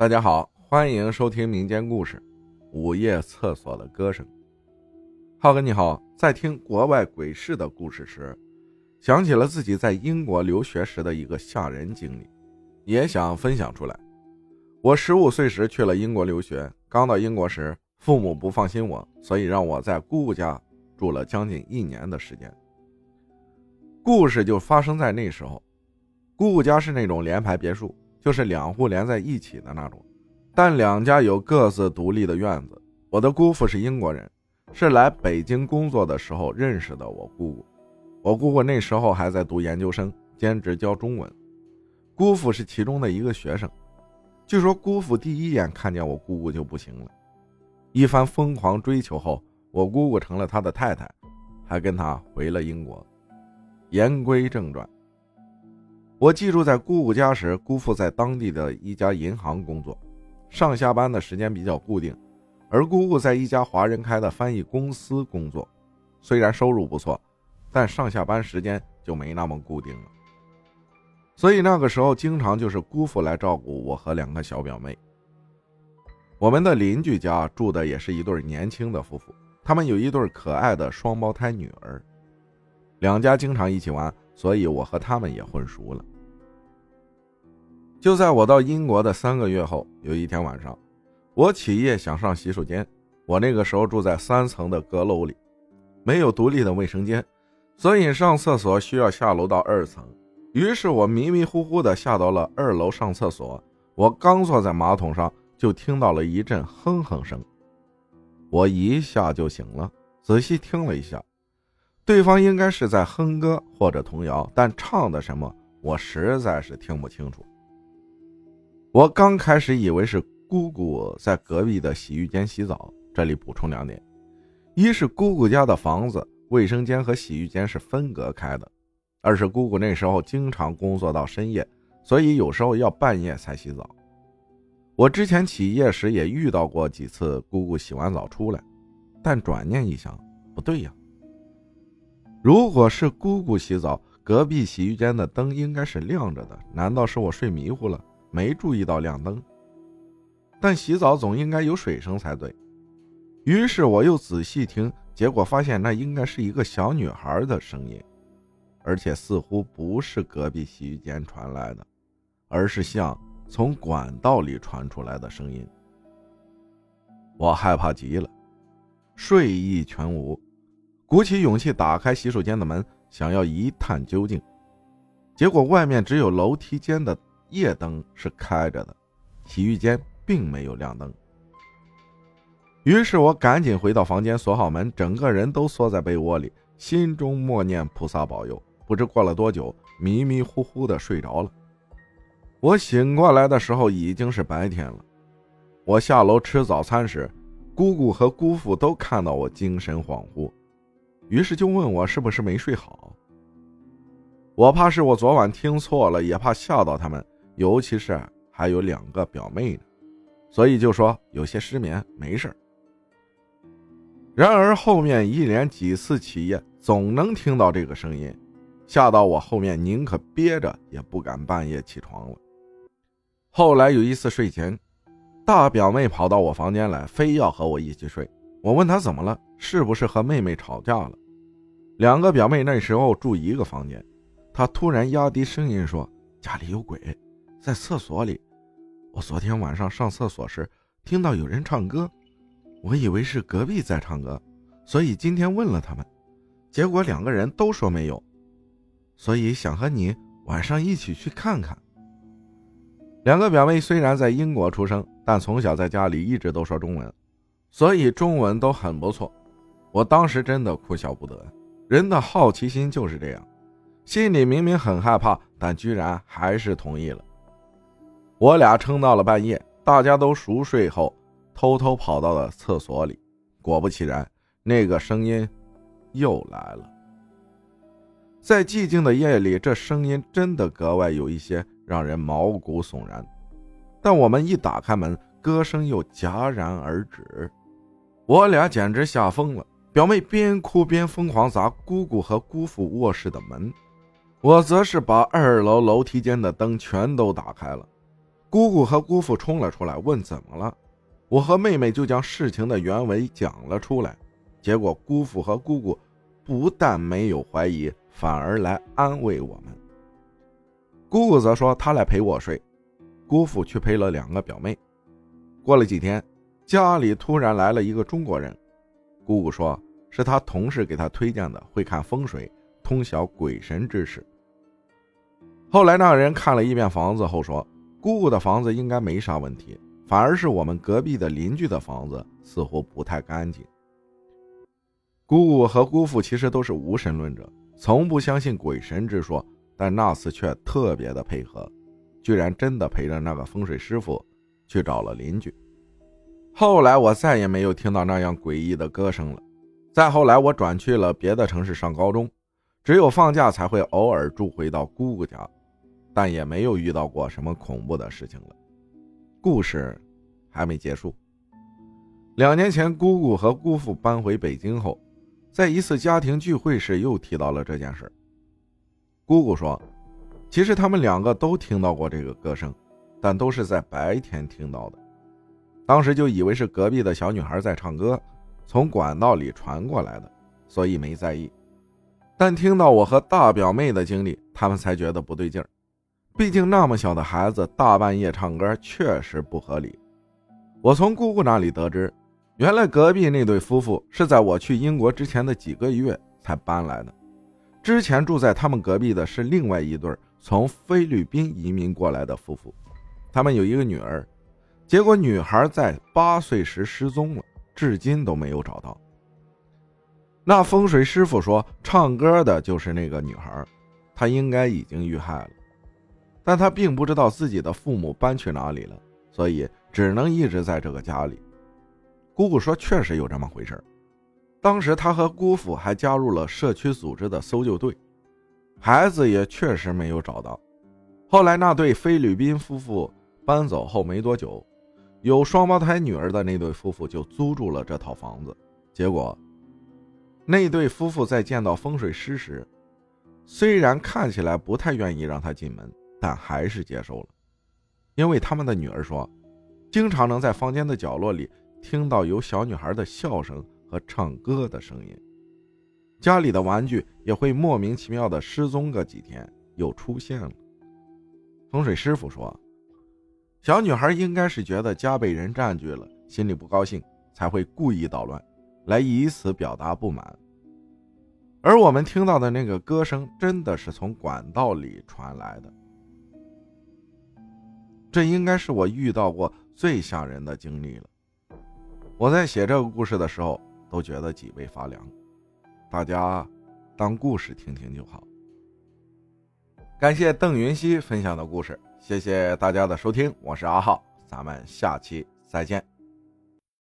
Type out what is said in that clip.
大家好，欢迎收听民间故事《午夜厕所的歌声》。浩哥你好，在听国外鬼市的故事时，想起了自己在英国留学时的一个吓人经历，也想分享出来。我十五岁时去了英国留学，刚到英国时，父母不放心我，所以让我在姑姑家住了将近一年的时间。故事就发生在那时候，姑姑家是那种联排别墅。就是两户连在一起的那种，但两家有各自独立的院子。我的姑父是英国人，是来北京工作的时候认识的我姑姑。我姑姑那时候还在读研究生，兼职教中文。姑父是其中的一个学生。据说姑父第一眼看见我姑姑就不行了，一番疯狂追求后，我姑姑成了他的太太，还跟他回了英国。言归正传。我寄住在姑姑家时，姑父在当地的一家银行工作，上下班的时间比较固定，而姑姑在一家华人开的翻译公司工作，虽然收入不错，但上下班时间就没那么固定了。所以那个时候经常就是姑父来照顾我和两个小表妹。我们的邻居家住的也是一对年轻的夫妇，他们有一对可爱的双胞胎女儿，两家经常一起玩，所以我和他们也混熟了。就在我到英国的三个月后，有一天晚上，我起夜想上洗手间。我那个时候住在三层的阁楼里，没有独立的卫生间，所以上厕所需要下楼到二层。于是我迷迷糊糊的下到了二楼上厕所。我刚坐在马桶上，就听到了一阵哼哼声。我一下就醒了，仔细听了一下，对方应该是在哼歌或者童谣，但唱的什么，我实在是听不清楚。我刚开始以为是姑姑在隔壁的洗浴间洗澡。这里补充两点：一是姑姑家的房子卫生间和洗浴间是分隔开的；二是姑姑那时候经常工作到深夜，所以有时候要半夜才洗澡。我之前起夜时也遇到过几次姑姑洗完澡出来，但转念一想，不对呀。如果是姑姑洗澡，隔壁洗浴间的灯应该是亮着的，难道是我睡迷糊了？没注意到亮灯，但洗澡总应该有水声才对。于是我又仔细听，结果发现那应该是一个小女孩的声音，而且似乎不是隔壁洗浴间传来的，而是像从管道里传出来的声音。我害怕极了，睡意全无，鼓起勇气打开洗手间的门，想要一探究竟，结果外面只有楼梯间的。夜灯是开着的，洗浴间并没有亮灯。于是我赶紧回到房间，锁好门，整个人都缩在被窝里，心中默念菩萨保佑。不知过了多久，迷迷糊糊的睡着了。我醒过来的时候已经是白天了。我下楼吃早餐时，姑姑和姑父都看到我精神恍惚，于是就问我是不是没睡好。我怕是我昨晚听错了，也怕吓到他们。尤其是还有两个表妹呢，所以就说有些失眠，没事然而后面一连几次起夜，总能听到这个声音，吓到我后面宁可憋着也不敢半夜起床了。后来有一次睡前，大表妹跑到我房间来，非要和我一起睡。我问她怎么了，是不是和妹妹吵架了？两个表妹那时候住一个房间，她突然压低声音说：“家里有鬼。”在厕所里，我昨天晚上上厕所时听到有人唱歌，我以为是隔壁在唱歌，所以今天问了他们，结果两个人都说没有，所以想和你晚上一起去看看。两个表妹虽然在英国出生，但从小在家里一直都说中文，所以中文都很不错。我当时真的哭笑不得，人的好奇心就是这样，心里明明很害怕，但居然还是同意了。我俩撑到了半夜，大家都熟睡后，偷偷跑到了厕所里。果不其然，那个声音又来了。在寂静的夜里，这声音真的格外有一些让人毛骨悚然。但我们一打开门，歌声又戛然而止，我俩简直吓疯了。表妹边哭边疯狂砸姑姑和姑父卧室的门，我则是把二楼楼梯间的灯全都打开了。姑姑和姑父冲了出来，问怎么了。我和妹妹就将事情的原委讲了出来。结果姑父和姑姑不但没有怀疑，反而来安慰我们。姑姑则说她来陪我睡，姑父去陪了两个表妹。过了几天，家里突然来了一个中国人。姑姑说是他同事给他推荐的，会看风水，通晓鬼神之事。后来那人看了一遍房子后说，姑姑的房子应该没啥问题，反而是我们隔壁的邻居的房子似乎不太干净。姑姑和姑父其实都是无神论者，从不相信鬼神之说，但那次却特别的配合，居然真的陪着那个风水师傅去找了邻居。后来我再也没有听到那样诡异的歌声了。再后来，我转去了别的城市上高中，只有放假才会偶尔住回到姑姑家，但也没有遇到过什么恐怖的事情了。故事还没结束。两年前，姑姑和姑父搬回北京后，在一次家庭聚会时又提到了这件事。姑姑说，其实他们两个都听到过这个歌声，但都是在白天听到的。当时就以为是隔壁的小女孩在唱歌，从管道里传过来的，所以没在意。但听到我和大表妹的经历，他们才觉得不对劲儿。毕竟那么小的孩子大半夜唱歌确实不合理。我从姑姑那里得知，原来隔壁那对夫妇是在我去英国之前的几个月才搬来的。之前住在他们隔壁的是另外一对从菲律宾移民过来的夫妇，他们有一个女儿。结果女孩在八岁时失踪了，至今都没有找到。那风水师傅说，唱歌的就是那个女孩，她应该已经遇害了，但他并不知道自己的父母搬去哪里了，所以只能一直在这个家里。姑姑说，确实有这么回事当时他和姑父还加入了社区组织的搜救队，孩子也确实没有找到。后来那对菲律宾夫妇搬走后没多久。有双胞胎女儿的那对夫妇就租住了这套房子，结果，那对夫妇在见到风水师时，虽然看起来不太愿意让他进门，但还是接受了，因为他们的女儿说，经常能在房间的角落里听到有小女孩的笑声和唱歌的声音，家里的玩具也会莫名其妙的失踪个几天，又出现了。风水师傅说。小女孩应该是觉得家被人占据了，心里不高兴，才会故意捣乱，来以此表达不满。而我们听到的那个歌声，真的是从管道里传来的。这应该是我遇到过最吓人的经历了。我在写这个故事的时候，都觉得脊背发凉。大家当故事听听就好。感谢邓云熙分享的故事。谢谢大家的收听，我是阿浩，咱们下期再见。